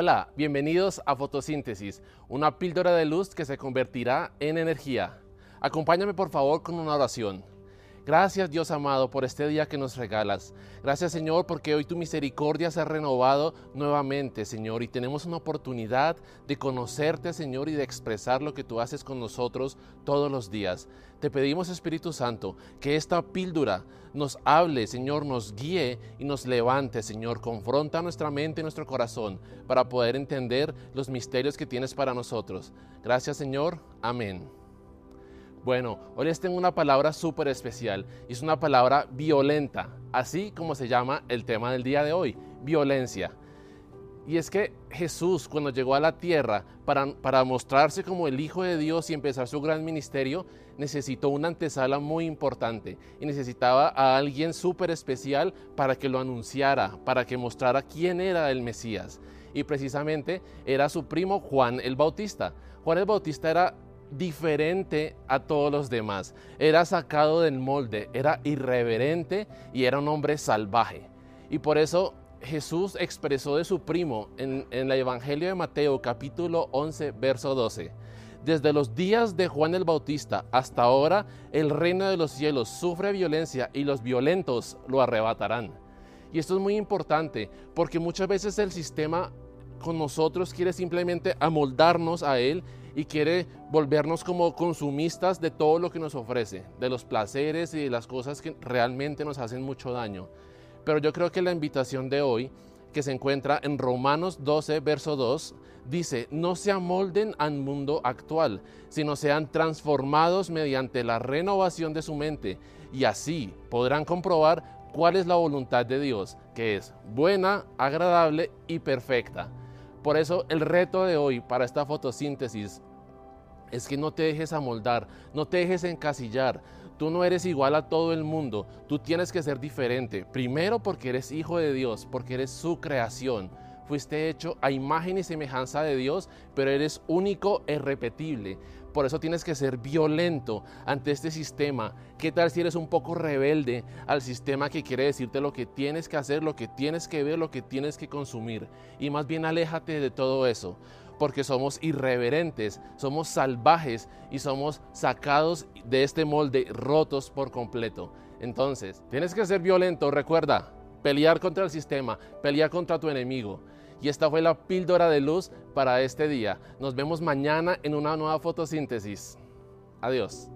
Hola, bienvenidos a Fotosíntesis, una píldora de luz que se convertirá en energía. Acompáñame por favor con una oración. Gracias Dios amado por este día que nos regalas. Gracias Señor porque hoy tu misericordia se ha renovado nuevamente Señor y tenemos una oportunidad de conocerte Señor y de expresar lo que tú haces con nosotros todos los días. Te pedimos Espíritu Santo que esta píldora nos hable Señor, nos guíe y nos levante Señor, confronta nuestra mente y nuestro corazón para poder entender los misterios que tienes para nosotros. Gracias Señor, amén. Bueno, hoy les tengo una palabra súper especial es una palabra violenta, así como se llama el tema del día de hoy, violencia. Y es que Jesús cuando llegó a la tierra para, para, mostrarse como el Hijo de Dios y empezar su gran ministerio, necesitó una antesala muy importante y necesitaba a alguien súper especial para que lo anunciara, para que mostrara quién era el Mesías. Y precisamente era su primo Juan el Bautista. Juan el Bautista era diferente a todos los demás. Era sacado del molde, era irreverente y era un hombre salvaje. Y por eso Jesús expresó de su primo en, el Evangelio de Mateo capítulo 11, verso 12. Desde los días de Juan el Bautista hasta ahora, el reino de los cielos sufre violencia y los violentos lo arrebatarán. Y esto es muy importante porque muchas veces el sistema con nosotros quiere simplemente amoldarnos a Él y quiere volvernos como consumistas de todo lo que nos ofrece, de los placeres y de las cosas que realmente nos hacen mucho daño. Pero yo creo que la invitación de hoy, que se encuentra en Romanos 12, verso 2, dice, no se amolden al mundo actual, sino sean transformados mediante la renovación de su mente, y así podrán comprobar cuál es la voluntad de Dios, que es buena, agradable y perfecta. Por eso el reto de hoy para esta fotosíntesis es que no te dejes amoldar, no te dejes encasillar. Tú no eres igual a todo el mundo, tú tienes que ser diferente. Primero porque eres hijo de Dios, porque eres su creación. Fuiste hecho a imagen y semejanza de Dios, pero eres único e irrepetible. Por eso tienes que ser violento ante este sistema. ¿Qué tal si eres un poco rebelde al sistema que quiere decirte lo que tienes que hacer, lo que tienes que ver, lo que tienes que consumir? Y más bien aléjate de todo eso porque somos irreverentes, somos salvajes y somos sacados de este molde rotos por completo. Entonces, tienes que ser violento, recuerda, pelear contra el sistema, pelear contra tu enemigo. Y esta fue la píldora de luz para este día. Nos vemos mañana en una nueva fotosíntesis. Adiós.